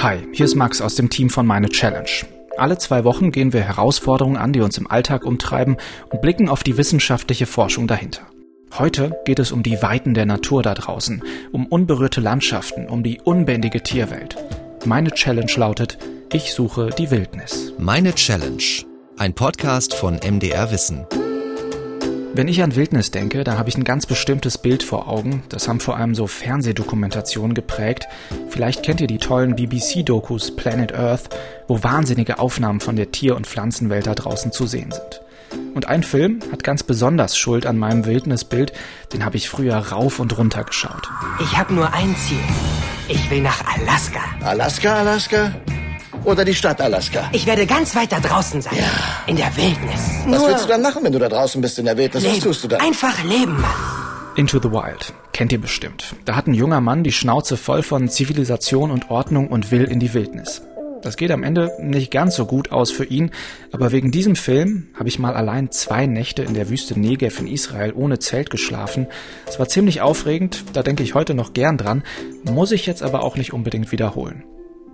Hi, hier ist Max aus dem Team von Meine Challenge. Alle zwei Wochen gehen wir Herausforderungen an, die uns im Alltag umtreiben und blicken auf die wissenschaftliche Forschung dahinter. Heute geht es um die Weiten der Natur da draußen, um unberührte Landschaften, um die unbändige Tierwelt. Meine Challenge lautet, ich suche die Wildnis. Meine Challenge, ein Podcast von MDR Wissen. Wenn ich an Wildnis denke, da habe ich ein ganz bestimmtes Bild vor Augen. Das haben vor allem so Fernsehdokumentationen geprägt. Vielleicht kennt ihr die tollen BBC-Dokus Planet Earth, wo wahnsinnige Aufnahmen von der Tier- und Pflanzenwelt da draußen zu sehen sind. Und ein Film hat ganz besonders Schuld an meinem Wildnisbild, den habe ich früher rauf und runter geschaut. Ich habe nur ein Ziel. Ich will nach Alaska. Alaska, Alaska? Oder die Stadt Alaska? Ich werde ganz weit da draußen sein. Ja. In der Wildnis. Was Nur willst du dann machen, wenn du da draußen bist in der Wildnis? leben. Was tust du da? Einfach leben, Mann. Into the Wild. Kennt ihr bestimmt. Da hat ein junger Mann die Schnauze voll von Zivilisation und Ordnung und will in die Wildnis. Das geht am Ende nicht ganz so gut aus für ihn, aber wegen diesem Film habe ich mal allein zwei Nächte in der Wüste Negev in Israel ohne Zelt geschlafen. Es war ziemlich aufregend, da denke ich heute noch gern dran, muss ich jetzt aber auch nicht unbedingt wiederholen.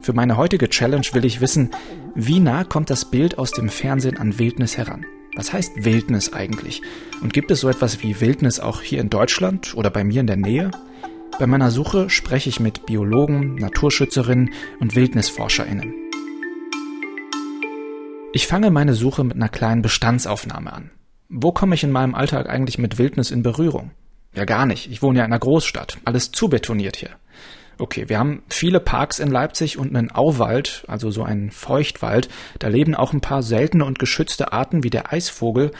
Für meine heutige Challenge will ich wissen, wie nah kommt das Bild aus dem Fernsehen an Wildnis heran? Was heißt Wildnis eigentlich? Und gibt es so etwas wie Wildnis auch hier in Deutschland oder bei mir in der Nähe? Bei meiner Suche spreche ich mit Biologen, Naturschützerinnen und Wildnisforscherinnen. Ich fange meine Suche mit einer kleinen Bestandsaufnahme an. Wo komme ich in meinem Alltag eigentlich mit Wildnis in Berührung? Ja, gar nicht. Ich wohne ja in einer Großstadt. Alles zu betoniert hier. Okay, wir haben viele Parks in Leipzig und einen Auwald, also so einen Feuchtwald. Da leben auch ein paar seltene und geschützte Arten wie der Eisvogel.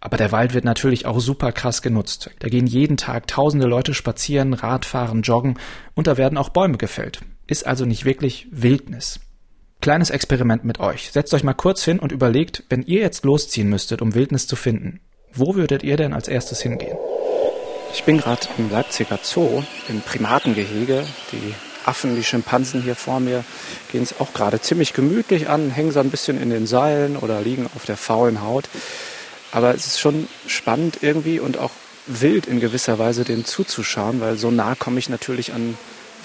Aber der Wald wird natürlich auch super krass genutzt. Da gehen jeden Tag tausende Leute spazieren, Radfahren, joggen und da werden auch Bäume gefällt. Ist also nicht wirklich Wildnis. Kleines Experiment mit euch. Setzt euch mal kurz hin und überlegt, wenn ihr jetzt losziehen müsstet, um Wildnis zu finden, wo würdet ihr denn als erstes hingehen? Ich bin gerade im Leipziger Zoo, im Primatengehege. Die Affen, die Schimpansen hier vor mir gehen es auch gerade ziemlich gemütlich an, hängen so ein bisschen in den Seilen oder liegen auf der faulen Haut. Aber es ist schon spannend irgendwie und auch wild in gewisser Weise denen zuzuschauen, weil so nah komme ich natürlich an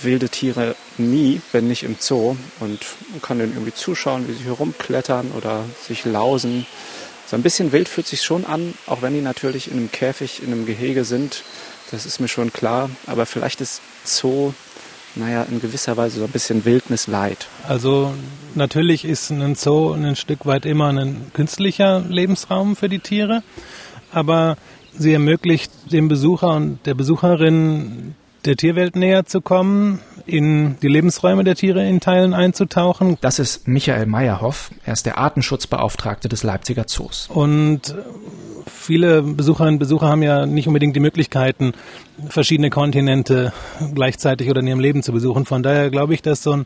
wilde Tiere nie, wenn nicht im Zoo und kann denen irgendwie zuschauen, wie sie hier rumklettern oder sich lausen. So ein bisschen wild fühlt sich schon an, auch wenn die natürlich in einem Käfig, in einem Gehege sind. Das ist mir schon klar. Aber vielleicht ist Zoo, naja, in gewisser Weise so ein bisschen Wildnis leid. Also natürlich ist ein Zoo ein Stück weit immer ein künstlicher Lebensraum für die Tiere, aber sie ermöglicht dem Besucher und der Besucherin der Tierwelt näher zu kommen, in die Lebensräume der Tiere in Teilen einzutauchen. Das ist Michael Meyerhoff. Er ist der Artenschutzbeauftragte des Leipziger Zoos. Und viele Besucherinnen und Besucher haben ja nicht unbedingt die Möglichkeiten, verschiedene Kontinente gleichzeitig oder in ihrem Leben zu besuchen. Von daher glaube ich, dass so ein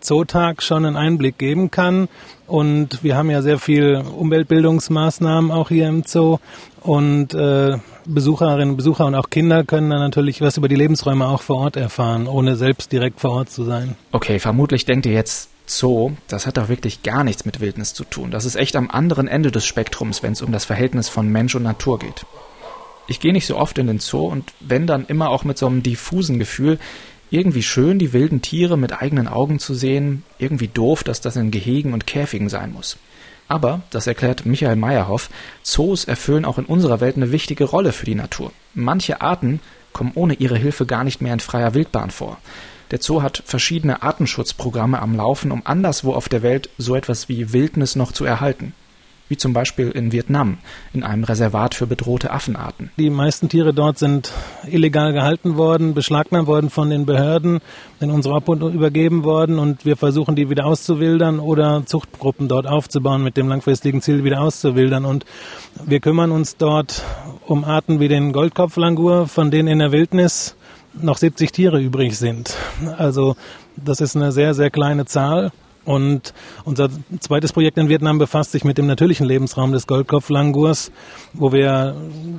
Zootag schon einen Einblick geben kann. Und wir haben ja sehr viel Umweltbildungsmaßnahmen auch hier im Zoo. Und äh, Besucherinnen und Besucher und auch Kinder können dann natürlich was über die Lebensräume auch vor Ort erfahren, ohne selbst direkt vor Ort zu sein. Okay, vermutlich denkt ihr jetzt, Zoo, das hat doch wirklich gar nichts mit Wildnis zu tun. Das ist echt am anderen Ende des Spektrums, wenn es um das Verhältnis von Mensch und Natur geht. Ich gehe nicht so oft in den Zoo und wenn dann immer auch mit so einem diffusen Gefühl, irgendwie schön, die wilden Tiere mit eigenen Augen zu sehen, irgendwie doof, dass das in Gehegen und Käfigen sein muss. Aber, das erklärt Michael Meyerhoff, Zoos erfüllen auch in unserer Welt eine wichtige Rolle für die Natur. Manche Arten kommen ohne ihre Hilfe gar nicht mehr in freier Wildbahn vor. Der Zoo hat verschiedene Artenschutzprogramme am Laufen, um anderswo auf der Welt so etwas wie Wildnis noch zu erhalten. Wie zum Beispiel in Vietnam, in einem Reservat für bedrohte Affenarten. Die meisten Tiere dort sind illegal gehalten worden, beschlagnahmt worden von den Behörden, in unsere Obhut übergeben worden und wir versuchen die wieder auszuwildern oder Zuchtgruppen dort aufzubauen mit dem langfristigen Ziel wieder auszuwildern. Und wir kümmern uns dort um Arten wie den Goldkopflangur, von denen in der Wildnis noch 70 Tiere übrig sind. Also das ist eine sehr, sehr kleine Zahl. Und unser zweites Projekt in Vietnam befasst sich mit dem natürlichen Lebensraum des Goldkopflangurs, wo wir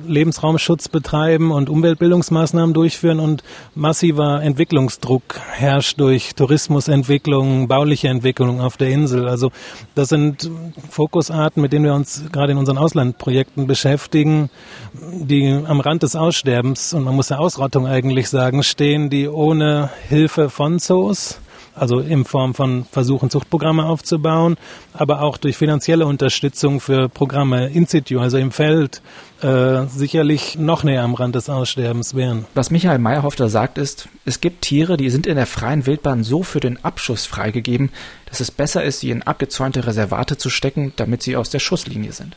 Lebensraumschutz betreiben und Umweltbildungsmaßnahmen durchführen und massiver Entwicklungsdruck herrscht durch Tourismusentwicklung, bauliche Entwicklung auf der Insel. Also das sind Fokusarten, mit denen wir uns gerade in unseren Auslandprojekten beschäftigen, die am Rand des Aussterbens und man muss der Ausrottung eigentlich sagen, stehen, die ohne Hilfe von Zoos also in Form von Versuchen, Zuchtprogramme aufzubauen, aber auch durch finanzielle Unterstützung für Programme in situ, also im Feld, äh, sicherlich noch näher am Rand des Aussterbens wären. Was Michael Meyerhoff da sagt, ist, es gibt Tiere, die sind in der freien Wildbahn so für den Abschuss freigegeben, dass es besser ist, sie in abgezäunte Reservate zu stecken, damit sie aus der Schusslinie sind.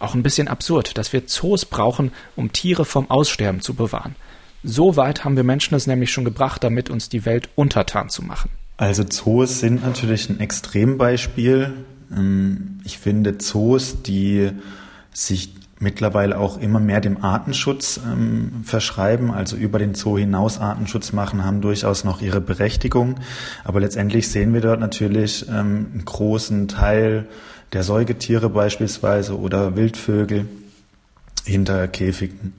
Auch ein bisschen absurd, dass wir Zoos brauchen, um Tiere vom Aussterben zu bewahren. So weit haben wir Menschen es nämlich schon gebracht, damit uns die Welt untertan zu machen. Also Zoos sind natürlich ein Extrembeispiel. Ähm, ich finde Zoos, die sich mittlerweile auch immer mehr dem Artenschutz ähm, verschreiben, also über den Zoo hinaus Artenschutz machen, haben durchaus noch ihre Berechtigung. Aber letztendlich sehen wir dort natürlich ähm, einen großen Teil der Säugetiere beispielsweise oder Wildvögel hinter Käfigen.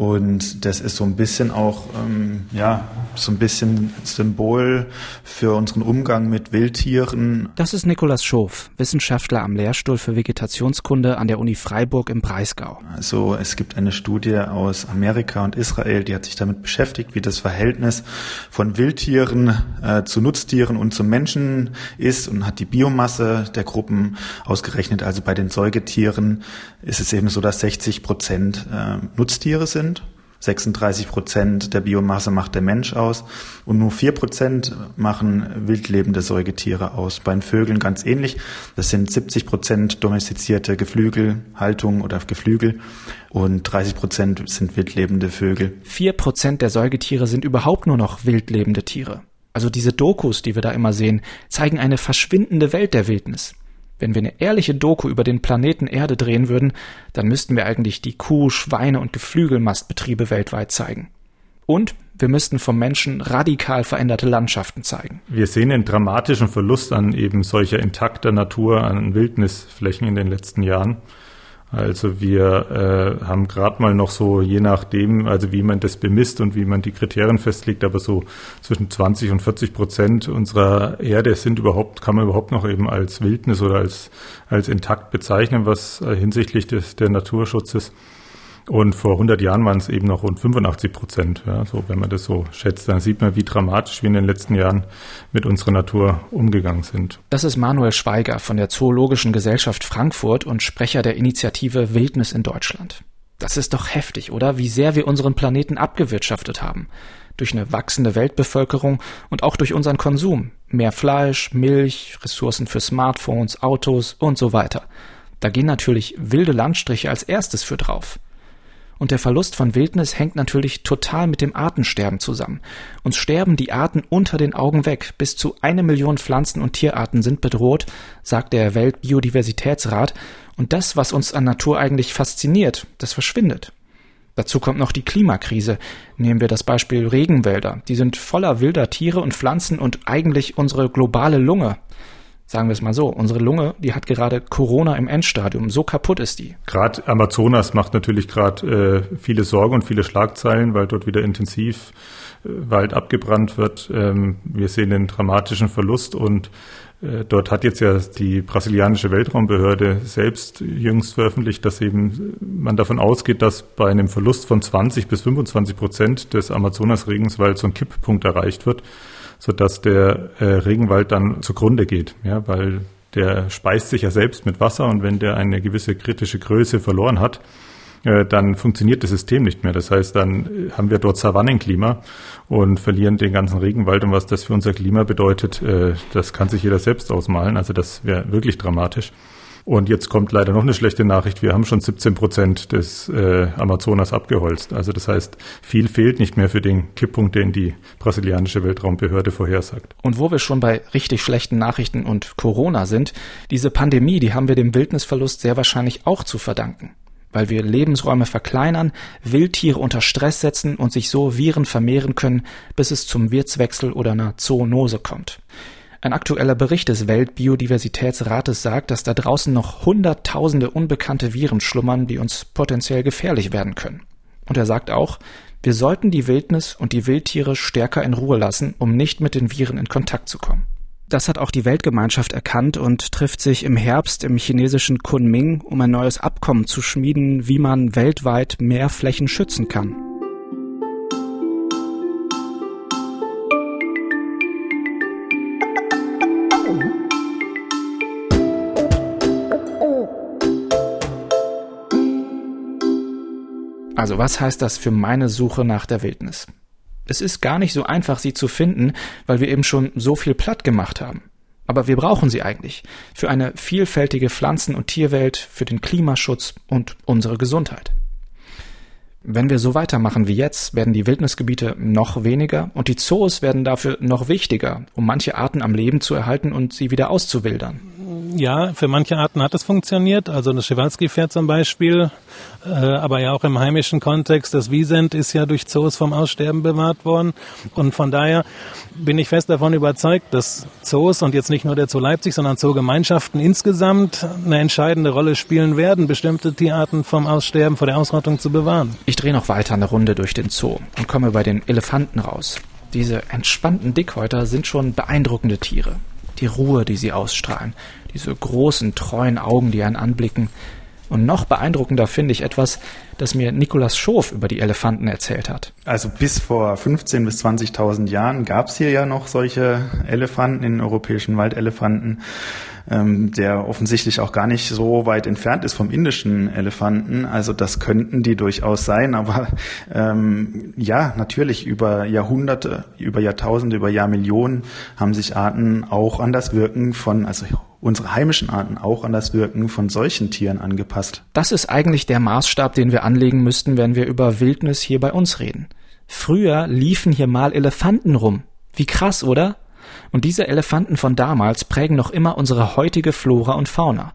Und das ist so ein bisschen auch, ähm, ja, so ein bisschen Symbol für unseren Umgang mit Wildtieren. Das ist Nikolaus Schof, Wissenschaftler am Lehrstuhl für Vegetationskunde an der Uni Freiburg im Breisgau. Also es gibt eine Studie aus Amerika und Israel, die hat sich damit beschäftigt, wie das Verhältnis von Wildtieren äh, zu Nutztieren und zu Menschen ist und hat die Biomasse der Gruppen ausgerechnet. Also bei den Säugetieren ist es eben so, dass 60 Prozent äh, Nutztiere sind 36 Prozent der Biomasse macht der Mensch aus und nur vier Prozent machen wildlebende Säugetiere aus. Bei den Vögeln ganz ähnlich. Das sind 70 Prozent domestizierte Geflügelhaltung oder Geflügel und 30 Prozent sind wildlebende Vögel. Vier Prozent der Säugetiere sind überhaupt nur noch wildlebende Tiere. Also diese Dokus, die wir da immer sehen, zeigen eine verschwindende Welt der Wildnis. Wenn wir eine ehrliche Doku über den Planeten Erde drehen würden, dann müssten wir eigentlich die Kuh-, Schweine- und Geflügelmastbetriebe weltweit zeigen. Und wir müssten vom Menschen radikal veränderte Landschaften zeigen. Wir sehen einen dramatischen Verlust an eben solcher intakter Natur, an Wildnisflächen in den letzten Jahren. Also wir äh, haben gerade mal noch so, je nachdem, also wie man das bemisst und wie man die Kriterien festlegt, aber so zwischen 20 und 40 Prozent unserer Erde sind überhaupt, kann man überhaupt noch eben als Wildnis oder als, als intakt bezeichnen, was äh, hinsichtlich des, der Naturschutzes und vor 100 Jahren waren es eben noch rund 85 Prozent. Ja, so, wenn man das so schätzt, dann sieht man, wie dramatisch wir in den letzten Jahren mit unserer Natur umgegangen sind. Das ist Manuel Schweiger von der Zoologischen Gesellschaft Frankfurt und Sprecher der Initiative Wildnis in Deutschland. Das ist doch heftig, oder? Wie sehr wir unseren Planeten abgewirtschaftet haben. Durch eine wachsende Weltbevölkerung und auch durch unseren Konsum. Mehr Fleisch, Milch, Ressourcen für Smartphones, Autos und so weiter. Da gehen natürlich wilde Landstriche als erstes für drauf. Und der Verlust von Wildnis hängt natürlich total mit dem Artensterben zusammen. Uns sterben die Arten unter den Augen weg. Bis zu eine Million Pflanzen- und Tierarten sind bedroht, sagt der Weltbiodiversitätsrat. Und das, was uns an Natur eigentlich fasziniert, das verschwindet. Dazu kommt noch die Klimakrise. Nehmen wir das Beispiel Regenwälder. Die sind voller wilder Tiere und Pflanzen und eigentlich unsere globale Lunge. Sagen wir es mal so, unsere Lunge, die hat gerade Corona im Endstadium. So kaputt ist die. Gerade Amazonas macht natürlich gerade äh, viele Sorgen und viele Schlagzeilen, weil dort wieder intensiv äh, Wald abgebrannt wird. Ähm, wir sehen den dramatischen Verlust und äh, Dort hat jetzt ja die brasilianische Weltraumbehörde selbst jüngst veröffentlicht, dass eben man davon ausgeht, dass bei einem Verlust von 20 bis 25 Prozent des Amazonas-Regenswalds so ein Kipppunkt erreicht wird sodass der äh, Regenwald dann zugrunde geht, ja, weil der speist sich ja selbst mit Wasser und wenn der eine gewisse kritische Größe verloren hat, äh, dann funktioniert das System nicht mehr. Das heißt, dann äh, haben wir dort Savannenklima und verlieren den ganzen Regenwald. Und was das für unser Klima bedeutet, äh, das kann sich jeder selbst ausmalen. Also das wäre wirklich dramatisch. Und jetzt kommt leider noch eine schlechte Nachricht. Wir haben schon 17 Prozent des äh, Amazonas abgeholzt. Also das heißt, viel fehlt nicht mehr für den Kipppunkt, den die brasilianische Weltraumbehörde vorhersagt. Und wo wir schon bei richtig schlechten Nachrichten und Corona sind, diese Pandemie, die haben wir dem Wildnisverlust sehr wahrscheinlich auch zu verdanken. Weil wir Lebensräume verkleinern, Wildtiere unter Stress setzen und sich so Viren vermehren können, bis es zum Wirtswechsel oder einer Zoonose kommt. Ein aktueller Bericht des Weltbiodiversitätsrates sagt, dass da draußen noch Hunderttausende unbekannte Viren schlummern, die uns potenziell gefährlich werden können. Und er sagt auch, wir sollten die Wildnis und die Wildtiere stärker in Ruhe lassen, um nicht mit den Viren in Kontakt zu kommen. Das hat auch die Weltgemeinschaft erkannt und trifft sich im Herbst im chinesischen Kunming, um ein neues Abkommen zu schmieden, wie man weltweit mehr Flächen schützen kann. Also was heißt das für meine Suche nach der Wildnis? Es ist gar nicht so einfach, sie zu finden, weil wir eben schon so viel platt gemacht haben. Aber wir brauchen sie eigentlich für eine vielfältige Pflanzen- und Tierwelt, für den Klimaschutz und unsere Gesundheit. Wenn wir so weitermachen wie jetzt, werden die Wildnisgebiete noch weniger und die Zoos werden dafür noch wichtiger, um manche Arten am Leben zu erhalten und sie wieder auszuwildern ja, für manche Arten hat es funktioniert. Also das Schewalski-Pferd zum Beispiel, äh, aber ja auch im heimischen Kontext. Das Wiesent ist ja durch Zoos vom Aussterben bewahrt worden. Und von daher bin ich fest davon überzeugt, dass Zoos und jetzt nicht nur der Zoo Leipzig, sondern Zoogemeinschaften insgesamt eine entscheidende Rolle spielen werden, bestimmte Tierarten vom Aussterben, vor der Ausrottung zu bewahren. Ich drehe noch weiter eine Runde durch den Zoo und komme bei den Elefanten raus. Diese entspannten Dickhäuter sind schon beeindruckende Tiere. Die Ruhe, die sie ausstrahlen, diese großen, treuen Augen, die einen anblicken. Und noch beeindruckender finde ich etwas, das mir Nikolaus Schof über die Elefanten erzählt hat. Also bis vor 15.000 bis 20.000 Jahren gab es hier ja noch solche Elefanten, in europäischen Waldelefanten ähm, der offensichtlich auch gar nicht so weit entfernt ist vom indischen Elefanten. Also das könnten die durchaus sein, aber ähm, ja, natürlich über Jahrhunderte, über Jahrtausende, über Jahrmillionen haben sich Arten auch an das Wirken von, also unsere heimischen Arten auch an das Wirken von solchen Tieren angepasst. Das ist eigentlich der Maßstab, den wir anlegen müssten, wenn wir über Wildnis hier bei uns reden. Früher liefen hier mal Elefanten rum. Wie krass, oder? Und diese Elefanten von damals prägen noch immer unsere heutige Flora und Fauna.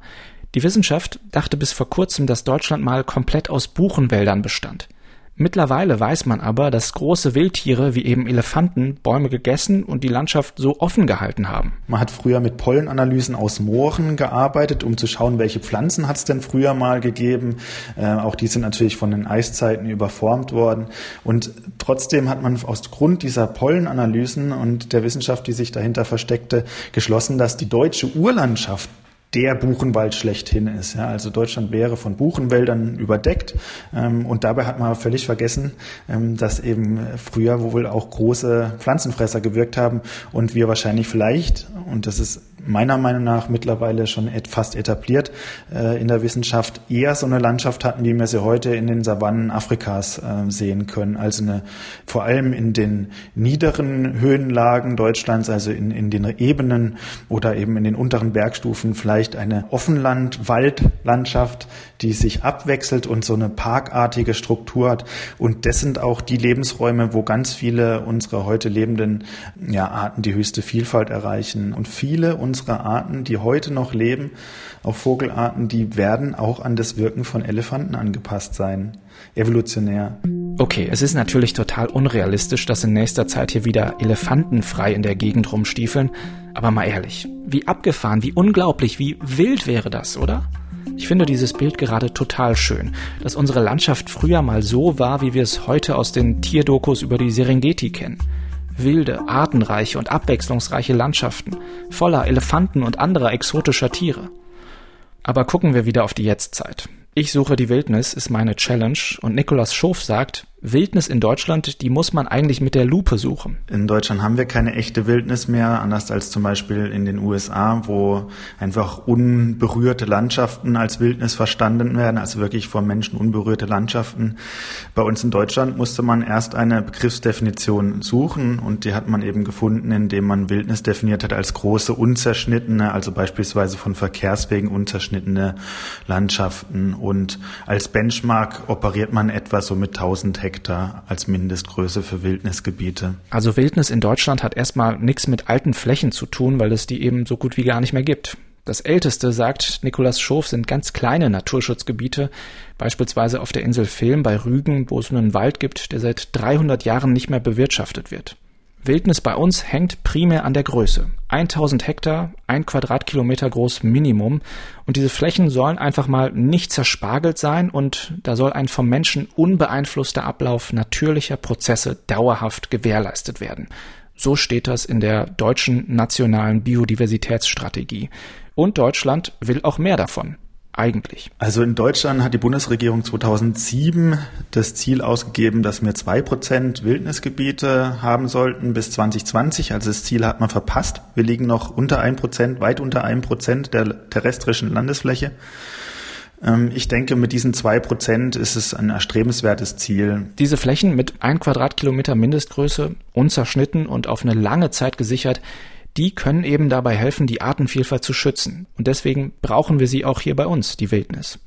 Die Wissenschaft dachte bis vor kurzem, dass Deutschland mal komplett aus Buchenwäldern bestand. Mittlerweile weiß man aber, dass große Wildtiere wie eben Elefanten Bäume gegessen und die Landschaft so offen gehalten haben. Man hat früher mit Pollenanalysen aus Mooren gearbeitet, um zu schauen, welche Pflanzen hat es denn früher mal gegeben. Äh, auch die sind natürlich von den Eiszeiten überformt worden. Und trotzdem hat man aus Grund dieser Pollenanalysen und der Wissenschaft, die sich dahinter versteckte, geschlossen, dass die deutsche Urlandschaft der Buchenwald schlechthin ist. Ja, also Deutschland wäre von Buchenwäldern überdeckt ähm, und dabei hat man völlig vergessen, ähm, dass eben früher wohl auch große Pflanzenfresser gewirkt haben und wir wahrscheinlich vielleicht, und das ist meiner Meinung nach mittlerweile schon fast etabliert äh, in der Wissenschaft, eher so eine Landschaft hatten, wie wir sie heute in den Savannen Afrikas äh, sehen können. Also eine, vor allem in den niederen Höhenlagen Deutschlands, also in, in den Ebenen oder eben in den unteren Bergstufen, vielleicht eine Offenland-Waldlandschaft, die sich abwechselt und so eine parkartige Struktur hat. Und das sind auch die Lebensräume, wo ganz viele unserer heute lebenden ja, Arten die höchste Vielfalt erreichen. Und viele unserer unserer Arten, die heute noch leben, auch Vogelarten, die werden auch an das Wirken von Elefanten angepasst sein. Evolutionär. Okay, es ist natürlich total unrealistisch, dass in nächster Zeit hier wieder Elefanten frei in der Gegend rumstiefeln. Aber mal ehrlich, wie abgefahren, wie unglaublich, wie wild wäre das, oder? Ich finde dieses Bild gerade total schön, dass unsere Landschaft früher mal so war, wie wir es heute aus den Tierdokus über die Serengeti kennen wilde, artenreiche und abwechslungsreiche Landschaften, voller Elefanten und anderer exotischer Tiere. Aber gucken wir wieder auf die Jetztzeit. Ich suche die Wildnis ist meine Challenge und Nikolaus Schof sagt, Wildnis in Deutschland, die muss man eigentlich mit der Lupe suchen. In Deutschland haben wir keine echte Wildnis mehr, anders als zum Beispiel in den USA, wo einfach unberührte Landschaften als Wildnis verstanden werden, also wirklich von Menschen unberührte Landschaften. Bei uns in Deutschland musste man erst eine Begriffsdefinition suchen und die hat man eben gefunden, indem man Wildnis definiert hat als große, unzerschnittene, also beispielsweise von Verkehrswegen unzerschnittene Landschaften und als Benchmark operiert man etwa so mit 1000 Hektar Hektar als Mindestgröße für Wildnisgebiete. Also Wildnis in Deutschland hat erstmal nichts mit alten Flächen zu tun, weil es die eben so gut wie gar nicht mehr gibt. Das älteste, sagt Nikolaus Schof, sind ganz kleine Naturschutzgebiete, beispielsweise auf der Insel Film bei Rügen, wo es einen Wald gibt, der seit 300 Jahren nicht mehr bewirtschaftet wird. Wildnis bei uns hängt primär an der Größe. 1000 Hektar, ein Quadratkilometer groß Minimum. Und diese Flächen sollen einfach mal nicht zerspargelt sein und da soll ein vom Menschen unbeeinflusster Ablauf natürlicher Prozesse dauerhaft gewährleistet werden. So steht das in der deutschen nationalen Biodiversitätsstrategie. Und Deutschland will auch mehr davon eigentlich? Also in Deutschland hat die Bundesregierung 2007 das Ziel ausgegeben, dass wir zwei Prozent Wildnisgebiete haben sollten bis 2020. Also das Ziel hat man verpasst. Wir liegen noch unter ein Prozent, weit unter ein Prozent der terrestrischen Landesfläche. Ähm, ich denke, mit diesen zwei Prozent ist es ein erstrebenswertes Ziel. Diese Flächen mit ein Quadratkilometer Mindestgröße, unzerschnitten und auf eine lange Zeit gesichert, die können eben dabei helfen, die Artenvielfalt zu schützen. Und deswegen brauchen wir sie auch hier bei uns, die Wildnis.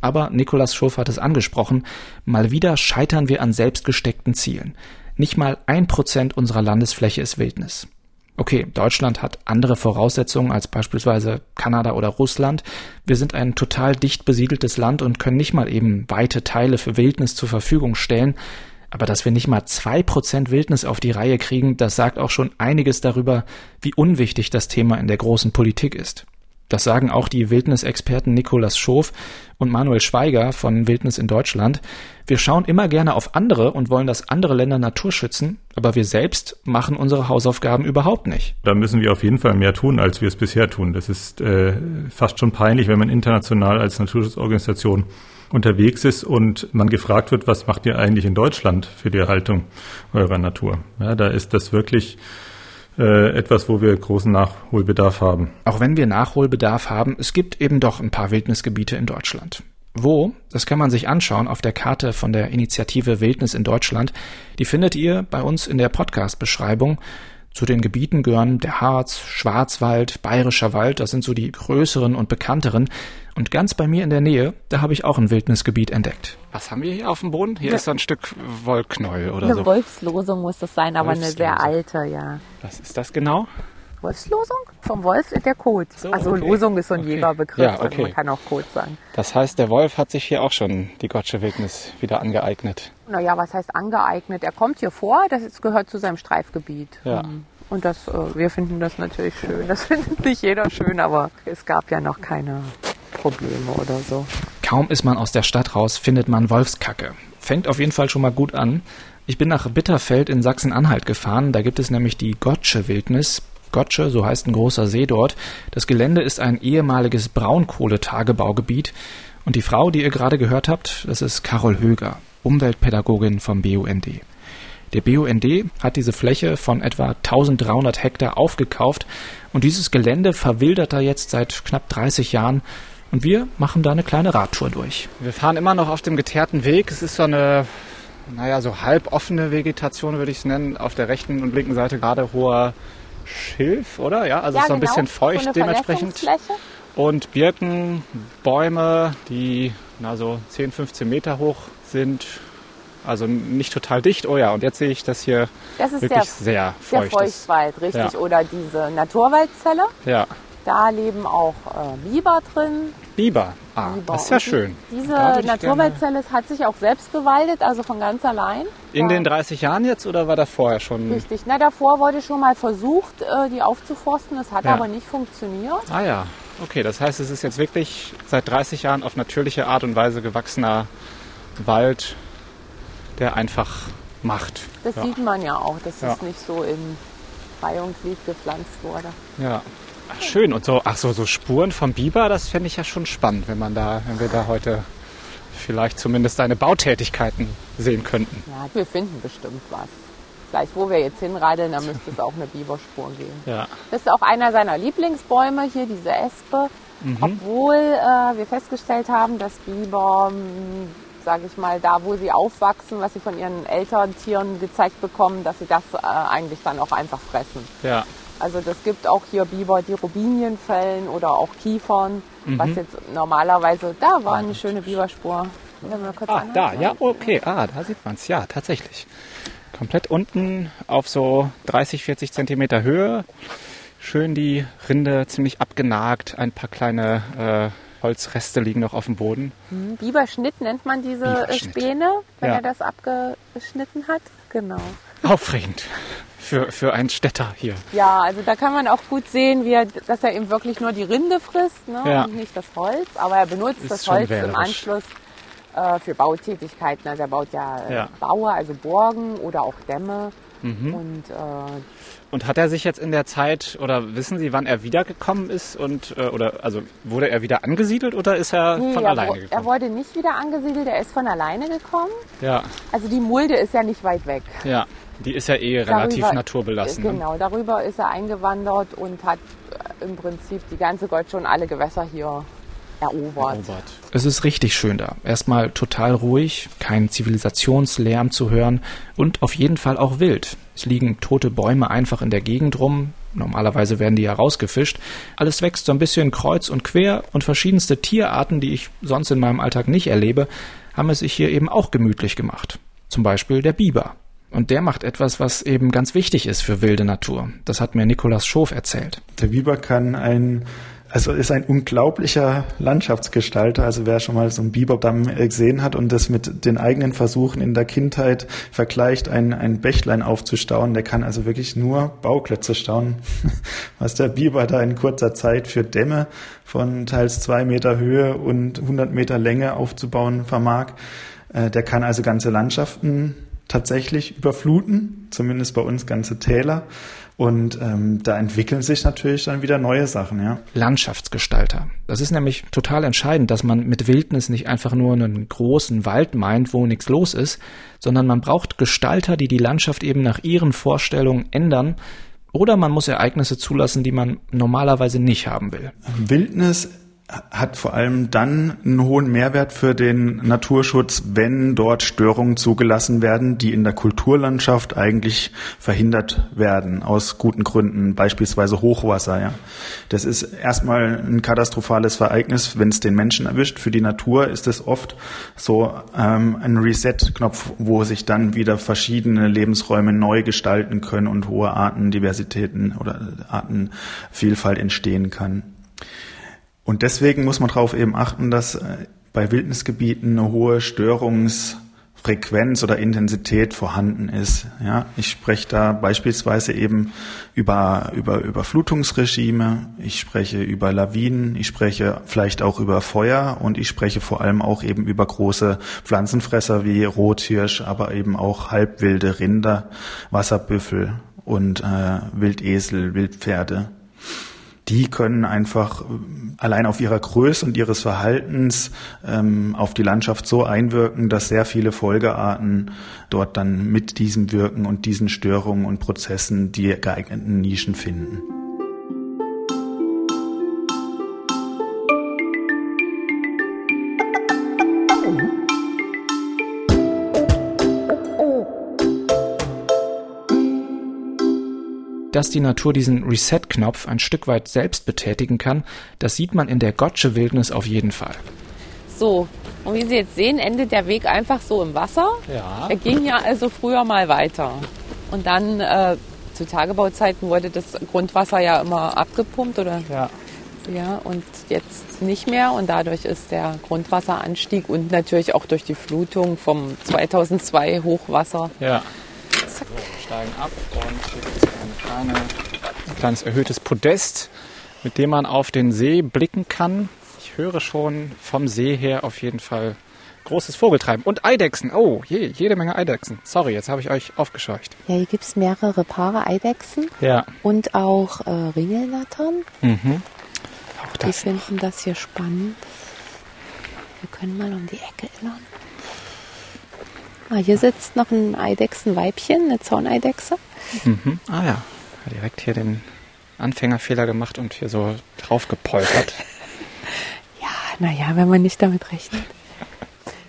Aber Nikolaus Schof hat es angesprochen, mal wieder scheitern wir an selbstgesteckten Zielen. Nicht mal ein Prozent unserer Landesfläche ist Wildnis. Okay, Deutschland hat andere Voraussetzungen als beispielsweise Kanada oder Russland. Wir sind ein total dicht besiedeltes Land und können nicht mal eben weite Teile für Wildnis zur Verfügung stellen. Aber dass wir nicht mal zwei Prozent Wildnis auf die Reihe kriegen, das sagt auch schon einiges darüber, wie unwichtig das Thema in der großen Politik ist. Das sagen auch die Wildnisexperten Nikolaus Schof und Manuel Schweiger von Wildnis in Deutschland. Wir schauen immer gerne auf andere und wollen, dass andere Länder Natur schützen, aber wir selbst machen unsere Hausaufgaben überhaupt nicht. Da müssen wir auf jeden Fall mehr tun, als wir es bisher tun. Das ist äh, fast schon peinlich, wenn man international als Naturschutzorganisation unterwegs ist und man gefragt wird, was macht ihr eigentlich in Deutschland für die Erhaltung eurer Natur? Ja, da ist das wirklich äh, etwas, wo wir großen Nachholbedarf haben. Auch wenn wir Nachholbedarf haben, es gibt eben doch ein paar Wildnisgebiete in Deutschland. Wo? Das kann man sich anschauen auf der Karte von der Initiative Wildnis in Deutschland. Die findet ihr bei uns in der Podcast-Beschreibung. Zu den Gebieten gehören der Harz, Schwarzwald, Bayerischer Wald, das sind so die größeren und bekannteren. Und ganz bei mir in der Nähe, da habe ich auch ein Wildnisgebiet entdeckt. Was haben wir hier auf dem Boden? Hier Ja. ist so ein Stück Wollknäuel oder Eine so. Wolfslosung muss das sein, aber eine sehr alte, ja. Was ist das genau? Wolfslosung? Vom Wolf ist der Kot. So, also okay. Losung ist so ein Okay. Jägerbegriff. Ja, Also okay. man kann auch Kot sagen. Das heißt, der Wolf hat sich hier auch schon die Gottsche Wildnis wieder angeeignet. Naja, was heißt angeeignet? Er kommt hier vor, das ist, gehört zu seinem Streifgebiet. Ja. Mhm. Und das, äh, wir finden das natürlich schön. Das findet nicht jeder schön, aber es gab ja noch keine Probleme oder so. Kaum ist man aus der Stadt raus, findet man Wolfskacke. Fängt auf jeden Fall schon mal gut an. Ich bin nach Bitterfeld in Sachsen-Anhalt gefahren. Da gibt es nämlich die Gottsche Wildnis. Gottsche, so heißt ein großer See dort. Das Gelände ist ein ehemaliges Braunkohletagebaugebiet. Und die Frau, die ihr gerade gehört habt, das ist Carol Höger, Umweltpädagogin vom BUND. Der BUND hat diese Fläche von etwa 1300 Hektar aufgekauft und dieses Gelände verwildert da jetzt seit knapp 30 Jahren und wir machen da eine kleine Radtour durch. Wir fahren immer noch auf dem geteerten Weg. Es ist so eine, naja, so halb offene Vegetation, würde ich es nennen. Auf der rechten und linken Seite gerade hoher Schilf, oder? Ja, also es ist so ein bisschen feucht genau. so eine dementsprechend. Und Birken, Bäume, die na so 10, 15 Meter hoch sind. Also nicht total dicht. Oh ja, und jetzt sehe ich, dass hier Das ist wirklich der, sehr der feucht ist. Feuchtwald, richtig. Ja. Oder diese Naturwaldzelle. Ja, Da leben auch äh, Biber drin. Biber. Ah, Biber. das ist ja die- schön. Diese Naturwaldzelle hat sich auch selbst bewaldet, also von ganz allein. In Da- den 30 Jahren jetzt oder war da vorher schon? Richtig. Na, davor wurde schon mal versucht, äh, die aufzuforsten. Das hat Ja. aber nicht funktioniert. Ah ja, okay. Das heißt, es ist jetzt wirklich seit 30 Jahren auf natürliche Art und Weise gewachsener Wald, der einfach macht. Das ja. sieht man ja auch, dass Ja. es nicht so in Glied gepflanzt wurde. Ja. Ach, schön. Und so, ach so, so Spuren vom Biber, das fände ich ja schon spannend, wenn man da, wenn wir da heute vielleicht zumindest seine Bautätigkeiten sehen könnten. Ja, wir finden bestimmt was. Gleich wo wir jetzt hinradeln, da müsste es auch eine Biberspur geben. Ja. Das ist auch einer seiner Lieblingsbäume hier, diese Espe. Mhm. Obwohl äh, wir festgestellt haben, dass Biber, sage ich mal, da wo sie aufwachsen, was sie von ihren Elterntieren gezeigt bekommen, dass sie das äh, eigentlich dann auch einfach fressen. Ja. Also das gibt auch hier Biber, die Robinien fällen oder auch Kiefern, was Mhm. jetzt normalerweise, da war eine schöne Biberspur. Wenn wir kurz Ah, da, ja, okay. Ah, da sieht man es. Ja, tatsächlich. Komplett unten auf so 30, 40 Zentimeter Höhe. Schön die Rinde ziemlich abgenagt. Ein paar kleine äh, Holzreste liegen noch auf dem Boden. Hm, Biberschnitt nennt man diese äh. Späne, wenn Ja. er das abgeschnitten hat. Genau. Aufregend für, für einen Städter hier. Ja, also da kann man auch gut sehen, wie er, dass er eben wirklich nur die Rinde frisst ne? Ja. und nicht das Holz. Aber er benutzt Ist das Holz im wählerisch. Anschluss äh, für Bautätigkeiten. Also er baut ja, äh, Ja. Baue, also Burgen oder auch Dämme. Mhm. Und äh, Und hat er sich jetzt in der Zeit, oder wissen Sie, wann er wiedergekommen ist? Und, äh, oder, also wurde er wieder angesiedelt oder ist er nee, von er, alleine wo- er gekommen? wurde nicht wieder angesiedelt, er ist von alleine gekommen. Ja, Also die Mulde ist ja nicht weit weg. ja. Die ist ja eh relativ Darüber- naturbelassen. ne? Genau, darüber ist er eingewandert und hat äh, im Prinzip die ganze Gott schon alle Gewässer hier erobert. Erobert. Es ist richtig schön da. Erstmal total ruhig, kein Zivilisationslärm zu hören und auf jeden Fall auch wild. Es liegen tote Bäume einfach in der Gegend rum. Normalerweise werden die ja rausgefischt. Alles wächst so ein bisschen kreuz und quer und verschiedenste Tierarten, die ich sonst in meinem Alltag nicht erlebe, haben es sich hier eben auch gemütlich gemacht. Zum Beispiel der Biber. Und der macht etwas, was eben ganz wichtig ist für wilde Natur. Das hat mir Nikolaus Schof erzählt. Der Biber kann ein also ist ein unglaublicher Landschaftsgestalter. Also wer schon mal so einen Biberdamm gesehen hat und das mit den eigenen Versuchen in der Kindheit vergleicht, ein, ein Bächlein aufzustauen, der kann also wirklich nur Bauklötze stauen, was der Biber da in kurzer Zeit für Dämme von teils zwei Meter Höhe und 100 Meter Länge aufzubauen vermag. Äh, der kann also ganze Landschaften tatsächlich überfluten, zumindest bei uns ganze Täler. Und ähm, da entwickeln sich natürlich dann wieder neue Sachen, ja. Landschaftsgestalter. Das ist nämlich total entscheidend, dass man mit Wildnis nicht einfach nur einen großen Wald meint, wo nichts los ist, sondern man braucht Gestalter, die die Landschaft eben nach ihren Vorstellungen ändern. Oder man muss Ereignisse zulassen, die man normalerweise nicht haben will. Wildnis hat vor allem dann einen hohen Mehrwert für den Naturschutz, wenn dort Störungen zugelassen werden, die in der Kulturlandschaft eigentlich verhindert werden, aus guten Gründen, beispielsweise Hochwasser. Ja. Das ist erstmal ein katastrophales Ereignis, wenn es den Menschen erwischt. Für die Natur ist es oft so ähm, ein Reset-Knopf, wo sich dann wieder verschiedene Lebensräume neu gestalten können und hohe Artendiversitäten oder Artenvielfalt entstehen kann. Und deswegen muss man darauf eben achten, dass äh, bei Wildnisgebieten eine hohe Störungsfrequenz oder Intensität vorhanden ist. Ja, ich spreche da beispielsweise eben über, über Überflutungsregime, ich spreche über Lawinen, ich spreche vielleicht auch über Feuer und ich spreche vor allem auch eben über große Pflanzenfresser wie Rothirsch, aber eben auch halbwilde Rinder, Wasserbüffel und äh, Wildesel, Wildpferde die können einfach äh, allein auf ihrer Größe und ihres Verhaltens ähm, auf die Landschaft so einwirken, dass sehr viele Folgearten dort dann mit diesem Wirken und diesen Störungen und Prozessen die geeigneten Nischen finden. Dass die Natur diesen Reset-Knopf ein Stück weit selbst betätigen kann, das sieht man in der Gottsche Wildnis auf jeden Fall. So, und wie Sie jetzt sehen, endet der Weg einfach so im Wasser. Ja. Er ging ja also früher mal weiter. Und dann äh, zu Tagebauzeiten wurde das Grundwasser ja immer abgepumpt oder ja. ja und jetzt nicht mehr und dadurch ist der Grundwasseranstieg und natürlich auch durch die Flutung vom 2002 Hochwasser ja. Zack. Steigen ab und hier gibt es eine kleine, ein kleines erhöhtes Podest, mit dem man auf den See blicken kann. Ich höre schon vom See her auf jeden Fall großes Vogeltreiben. Und Eidechsen. Oh, je, jede Menge Eidechsen. Sorry, jetzt habe ich euch aufgescheucht. Ja, hier gibt es mehrere Paare Eidechsen. Ja. Und auch äh, Ringelnattern. Mhm. Auch das. Die finden das hier spannend. Wir können mal um die Ecke irren. Ah, hier sitzt noch ein Eidechsenweibchen, eine Zauneidechse. Mhm. Ah ja, direkt hier den Anfängerfehler gemacht und hier so drauf gepoltert. ja, naja, wenn man nicht damit rechnet.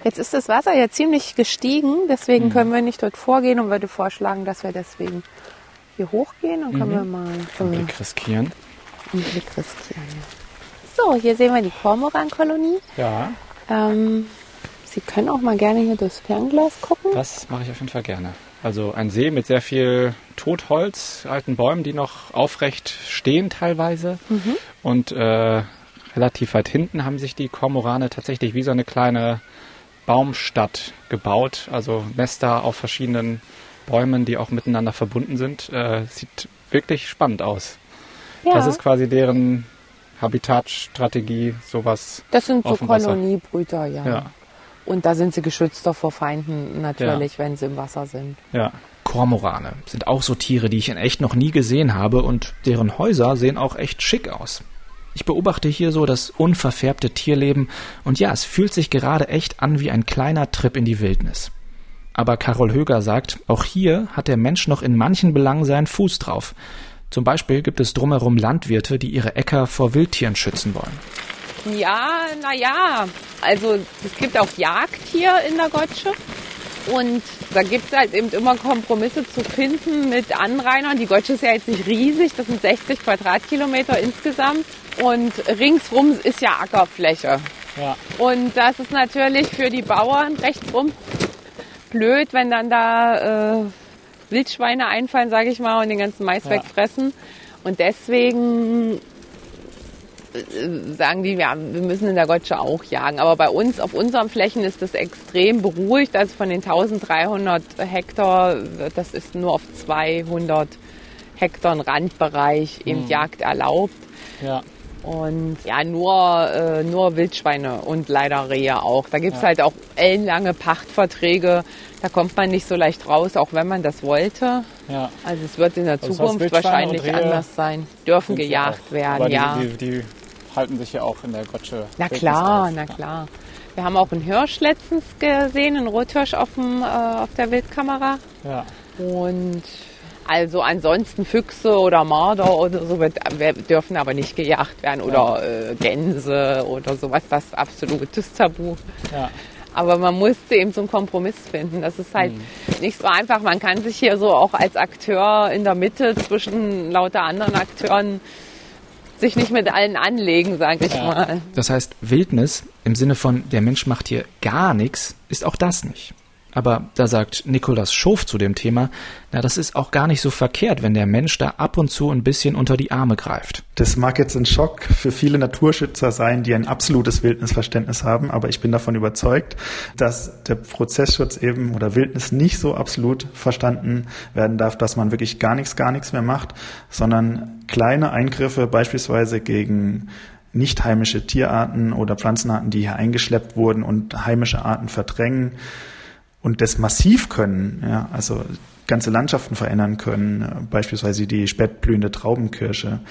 Jetzt ist das Wasser ja ziemlich gestiegen, deswegen mhm. können wir nicht dort vorgehen und würde vorschlagen, dass wir deswegen hier hochgehen. Dann können mhm. wir mal einen Blick riskieren. Einen Blick riskieren. So, hier sehen wir die Kormoran-Kolonie. Ja. Ähm, Sie können auch mal gerne hier durchs Fernglas gucken. Das mache ich auf jeden Fall gerne. Also ein See mit sehr viel Totholz, alten Bäumen, die noch aufrecht stehen teilweise. Mhm. Und äh, relativ weit hinten haben sich die Kormorane tatsächlich wie so eine kleine Baumstadt gebaut. Also Nester auf verschiedenen Bäumen, die auch miteinander verbunden sind. Äh, sieht wirklich spannend aus. Ja. Das ist quasi deren Habitatstrategie, sowas. Das sind so Koloniebrüter, ja. ja. Und da sind sie geschützter vor Feinden natürlich, ja. wenn sie im Wasser sind. Ja. Kormorane sind auch so Tiere, die ich in echt noch nie gesehen habe und deren Häuser sehen auch echt schick aus. Ich beobachte hier so das unverfärbte Tierleben und ja, es fühlt sich gerade echt an wie ein kleiner Trip in die Wildnis. Aber Carol Höger sagt, auch hier hat der Mensch noch in manchen Belangen seinen Fuß drauf. Zum Beispiel gibt es drumherum Landwirte, die ihre Äcker vor Wildtieren schützen wollen. Ja, naja. Also es gibt auch Jagd hier in der Gotsche. Und da gibt es halt eben immer Kompromisse zu finden mit Anrainern. Die Gotsche ist ja jetzt nicht riesig, das sind 60 Quadratkilometer insgesamt. Und ringsrum ist ja Ackerfläche. Ja. Und das ist natürlich für die Bauern rechtsrum blöd, wenn dann da äh, Wildschweine einfallen, sage ich mal, und den ganzen Mais ja. wegfressen. Und deswegen sagen die, ja, wir müssen in der Gotsche auch jagen. Aber bei uns, auf unseren Flächen ist das extrem beruhigt. Also von den 1300 Hektar, das ist nur auf 200 Hektar Randbereich eben mhm. Jagd erlaubt. Ja. Und ja, nur, äh, nur Wildschweine und leider Rehe auch. Da gibt es ja. halt auch ellenlange Pachtverträge. Da kommt man nicht so leicht raus, auch wenn man das wollte. Ja. Also es wird in der also Zukunft wahrscheinlich anders sein. Dürfen gejagt werden, ja. Die, die, die, halten sich ja auch in der Gotsche. Na klar, na klar. Wir haben auch einen Hirsch letztens gesehen, einen Rothirsch auf, dem, äh, auf der Wildkamera. Ja. Und also ansonsten Füchse oder Marder oder so wird, dürfen aber nicht gejagt werden oder äh, Gänse oder sowas. Das ist absolutes Tabu. Ja. Aber man musste eben so einen Kompromiss finden. Das ist halt mhm. nicht so einfach. Man kann sich hier so auch als Akteur in der Mitte zwischen lauter anderen Akteuren sich nicht mit allen anlegen, sage ich ja. mal. Das heißt, Wildnis im Sinne von der Mensch macht hier gar nichts, ist auch das nicht. Aber da sagt Nikolaus Schof zu dem Thema, na, das ist auch gar nicht so verkehrt, wenn der Mensch da ab und zu ein bisschen unter die Arme greift. Das mag jetzt ein Schock für viele Naturschützer sein, die ein absolutes Wildnisverständnis haben, aber ich bin davon überzeugt, dass der Prozessschutz eben oder Wildnis nicht so absolut verstanden werden darf, dass man wirklich gar nichts, gar nichts mehr macht, sondern kleine Eingriffe beispielsweise gegen nicht heimische Tierarten oder Pflanzenarten, die hier eingeschleppt wurden und heimische Arten verdrängen, und das massiv können, ja, also ganze Landschaften verändern können, beispielsweise die spätblühende Traubenkirsche.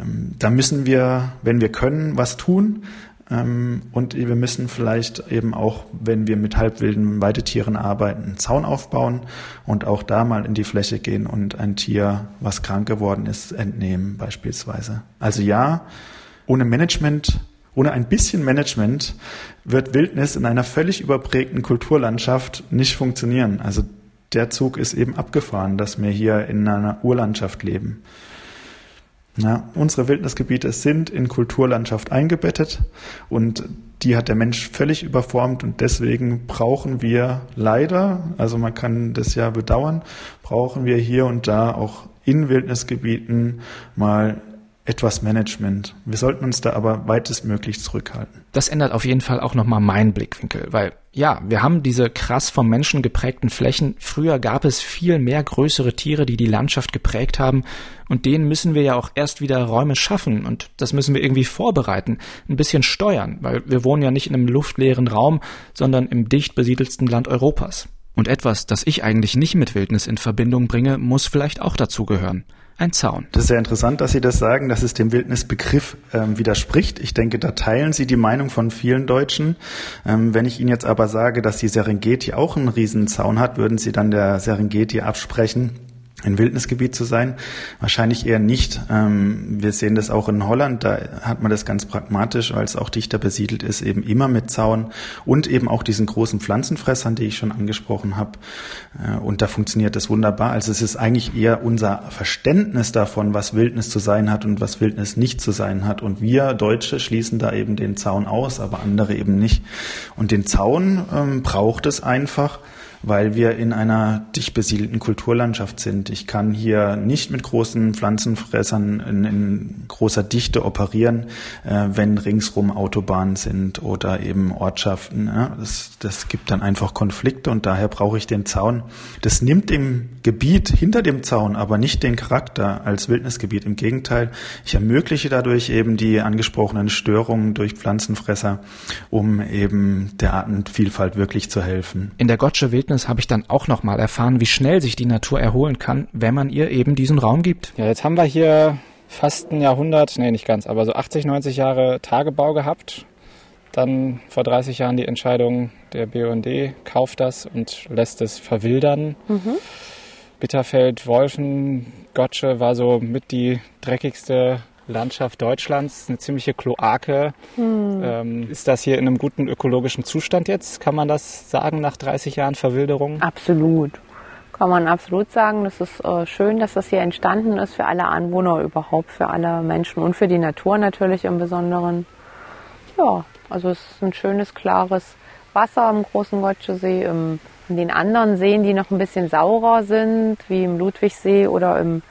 Ähm, da müssen wir, wenn wir können, was tun. Ähm, und wir müssen vielleicht eben auch, wenn wir mit halbwilden Weidetieren arbeiten, einen Zaun aufbauen und auch da mal in die Fläche gehen und ein Tier, was krank geworden ist, entnehmen beispielsweise. Also ja, ohne Management ohne ein bisschen Management wird Wildnis in einer völlig überprägten Kulturlandschaft nicht funktionieren. Also der Zug ist eben abgefahren, dass wir hier in einer Urlandschaft leben. Ja, unsere Wildnisgebiete sind in Kulturlandschaft eingebettet und die hat der Mensch völlig überformt und deswegen brauchen wir leider, also man kann das ja bedauern, brauchen wir hier und da auch in Wildnisgebieten mal etwas Management. Wir sollten uns da aber weitestmöglich zurückhalten. Das ändert auf jeden Fall auch nochmal meinen Blickwinkel, weil ja, wir haben diese krass vom Menschen geprägten Flächen. Früher gab es viel mehr größere Tiere, die die Landschaft geprägt haben und denen müssen wir ja auch erst wieder Räume schaffen und das müssen wir irgendwie vorbereiten, ein bisschen steuern, weil wir wohnen ja nicht in einem luftleeren Raum, sondern im dicht besiedelsten Land Europas. Und etwas, das ich eigentlich nicht mit Wildnis in Verbindung bringe, muss vielleicht auch dazugehören ein Zaun. Das ist sehr interessant, dass Sie das sagen, dass es dem Wildnisbegriff ähm, widerspricht. Ich denke, da teilen Sie die Meinung von vielen Deutschen. Ähm, wenn ich Ihnen jetzt aber sage, dass die Serengeti auch einen Riesenzaun hat, würden Sie dann der Serengeti absprechen, ein Wildnisgebiet zu sein? Wahrscheinlich eher nicht. Ähm, wir sehen das auch in Holland, da hat man das ganz pragmatisch, weil es auch dichter besiedelt ist, eben immer mit Zaun und eben auch diesen großen Pflanzenfressern, die ich schon angesprochen habe. Äh, und da funktioniert das wunderbar. Also es ist eigentlich eher unser Verständnis davon, was Wildnis zu sein hat und was Wildnis nicht zu sein hat. Und wir Deutsche schließen da eben den Zaun aus, aber andere eben nicht. Und den Zaun ähm, braucht es einfach, weil wir in einer dicht besiedelten Kulturlandschaft sind. Ich kann hier nicht mit großen Pflanzenfressern in, in großer Dichte operieren, äh, wenn ringsrum Autobahnen sind oder eben Ortschaften. Ja. Das, das gibt dann einfach Konflikte und daher brauche ich den Zaun. Das nimmt dem Gebiet hinter dem Zaun aber nicht den Charakter als Wildnisgebiet. Im Gegenteil, ich ermögliche dadurch eben die angesprochenen Störungen durch Pflanzenfresser, um eben der Artenvielfalt wirklich zu helfen. In der Gottsche Wildnis Erlebnis habe ich dann auch nochmal erfahren, wie schnell sich die Natur erholen kann, wenn man ihr eben diesen Raum gibt. Ja, jetzt haben wir hier fast ein Jahrhundert, nee, nicht ganz, aber so 80, 90 Jahre Tagebau gehabt. Dann vor 30 Jahren die Entscheidung der BUND, kauft das und lässt es verwildern. Mhm. Bitterfeld, Wolfen, Gotsche war so mit die dreckigste Landschaft Deutschlands, eine ziemliche Kloake. Hm. Ähm, ist das hier in einem guten ökologischen Zustand jetzt? Kann man das sagen nach 30 Jahren Verwilderung? Absolut. Kann man absolut sagen. Das ist äh, schön, dass das hier entstanden ist für alle Anwohner überhaupt, für alle Menschen und für die Natur natürlich im Besonderen. Ja, also es ist ein schönes, klares Wasser im großen Gotschesee. Im, in den anderen Seen, die noch ein bisschen saurer sind, wie im Ludwigsee oder im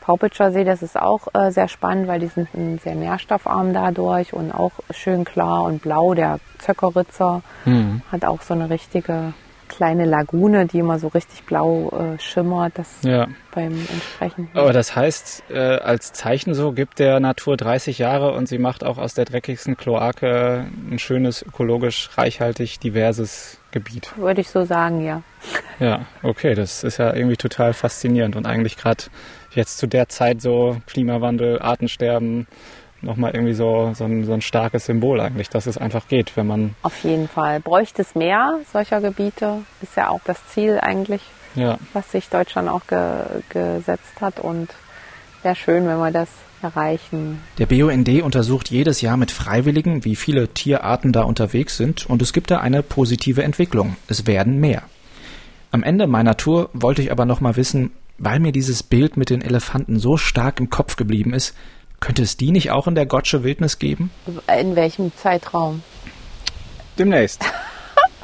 Paupitscher See, das ist auch äh, sehr spannend, weil die sind sehr nährstoffarm dadurch und auch schön klar und blau. Der Zöckeritzer mhm. hat auch so eine richtige kleine Lagune, die immer so richtig blau äh, schimmert, das ja. beim entsprechenden. Aber das heißt, äh, als Zeichen so gibt der Natur 30 Jahre und sie macht auch aus der dreckigsten Kloake ein schönes, ökologisch reichhaltig diverses Gebiet. Würde ich so sagen, ja. Ja, okay, das ist ja irgendwie total faszinierend und eigentlich gerade jetzt zu der Zeit so Klimawandel, Artensterben, nochmal irgendwie so, so ein, so, ein, starkes Symbol eigentlich, dass es einfach geht, wenn man. Auf jeden Fall. Bräuchte es mehr solcher Gebiete? Ist ja auch das Ziel eigentlich, ja. was sich Deutschland auch ge gesetzt hat. Und wäre schön, wenn wir das erreichen. Der BUND untersucht jedes Jahr mit Freiwilligen, wie viele Tierarten da unterwegs sind. Und es gibt da eine positive Entwicklung. Es werden mehr. Am Ende meiner Tour wollte ich aber nochmal wissen, weil mir dieses Bild mit den Elefanten so stark im Kopf geblieben ist, könnte es die nicht auch in der Gottsche Wildnis geben? In welchem Zeitraum? Demnächst.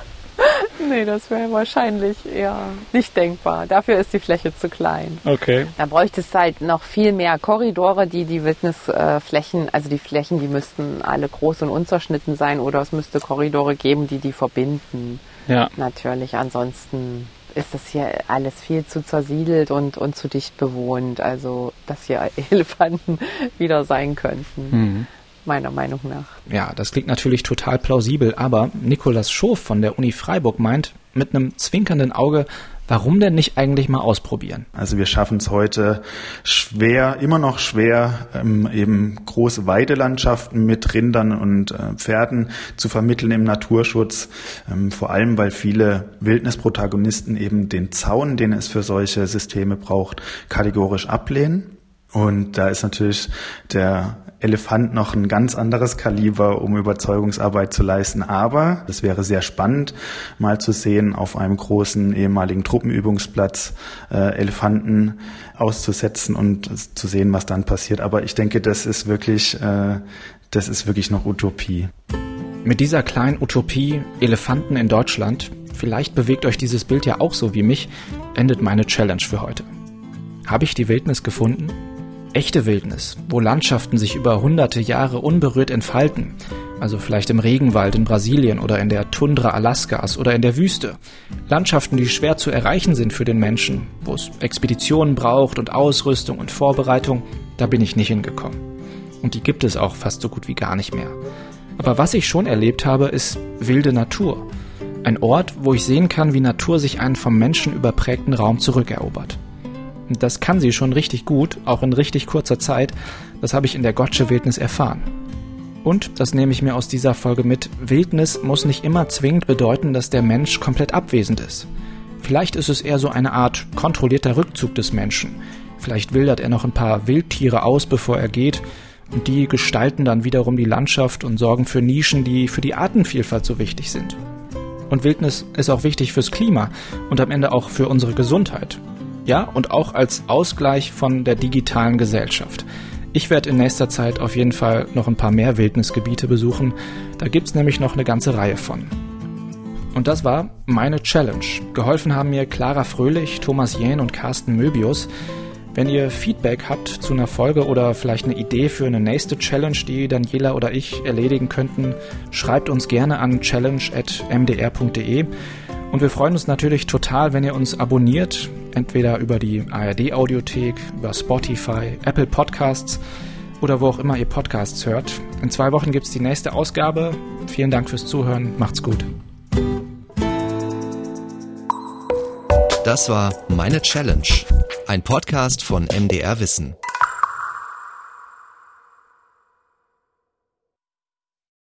nee, das wäre wahrscheinlich eher nicht denkbar. Dafür ist die Fläche zu klein. Okay. Da bräuchte es halt noch viel mehr Korridore, die die Wildnisflächen, also die Flächen, die müssten alle groß und unzerschnitten sein oder es müsste Korridore geben, die die verbinden. Ja. Natürlich. Ansonsten ist das hier alles viel zu zersiedelt und, und zu dicht bewohnt. Also, dass hier Elefanten wieder sein könnten. Mhm. Meiner Meinung nach. Ja, das klingt natürlich total plausibel, aber Nikolas Schof von der Uni Freiburg meint mit einem zwinkernden Auge, Warum denn nicht eigentlich mal ausprobieren? Also wir schaffen es heute schwer, immer noch schwer, ähm, eben große Weidelandschaften mit Rindern und äh, Pferden zu vermitteln im Naturschutz. Ähm, vor allem, weil viele Wildnisprotagonisten eben den Zaun, den es für solche Systeme braucht, kategorisch ablehnen. Und da ist natürlich der Elefant noch ein ganz anderes Kaliber, um Überzeugungsarbeit zu leisten. Aber es wäre sehr spannend, mal zu sehen, auf einem großen ehemaligen Truppenübungsplatz äh, Elefanten auszusetzen und zu sehen, was dann passiert. Aber ich denke, das ist wirklich, äh, das ist wirklich noch Utopie. Mit dieser kleinen Utopie Elefanten in Deutschland, vielleicht bewegt euch dieses Bild ja auch so wie mich, endet meine Challenge für heute. Habe ich die Wildnis gefunden? Echte Wildnis, wo Landschaften sich über hunderte Jahre unberührt entfalten, also vielleicht im Regenwald in Brasilien oder in der Tundra Alaskas oder in der Wüste. Landschaften, die schwer zu erreichen sind für den Menschen, wo es Expeditionen braucht und Ausrüstung und Vorbereitung, da bin ich nicht hingekommen. Und die gibt es auch fast so gut wie gar nicht mehr. Aber was ich schon erlebt habe, ist wilde Natur. Ein Ort, wo ich sehen kann, wie Natur sich einen vom Menschen überprägten Raum zurückerobert. Und das kann sie schon richtig gut, auch in richtig kurzer Zeit. Das habe ich in der Gottsche Wildnis erfahren. Und, das nehme ich mir aus dieser Folge mit, Wildnis muss nicht immer zwingend bedeuten, dass der Mensch komplett abwesend ist. Vielleicht ist es eher so eine Art kontrollierter Rückzug des Menschen. Vielleicht wildert er noch ein paar Wildtiere aus, bevor er geht, und die gestalten dann wiederum die Landschaft und sorgen für Nischen, die für die Artenvielfalt so wichtig sind. Und Wildnis ist auch wichtig fürs Klima und am Ende auch für unsere Gesundheit. Ja, und auch als Ausgleich von der digitalen Gesellschaft. Ich werde in nächster Zeit auf jeden Fall noch ein paar mehr Wildnisgebiete besuchen. Da gibt's nämlich noch eine ganze Reihe von. Und das war meine Challenge. Geholfen haben mir Clara Fröhlich, Thomas Jähn und Carsten Möbius. Wenn ihr Feedback habt zu einer Folge oder vielleicht eine Idee für eine nächste Challenge, die Daniela oder ich erledigen könnten, schreibt uns gerne an challenge.mdr.de. Und wir freuen uns natürlich total, wenn ihr uns abonniert, entweder über die ARD Audiothek, über Spotify, Apple Podcasts oder wo auch immer ihr Podcasts hört. In zwei Wochen gibt es die nächste Ausgabe. Vielen Dank fürs Zuhören. Macht's gut. Das war Meine Challenge, ein Podcast von MDR Wissen.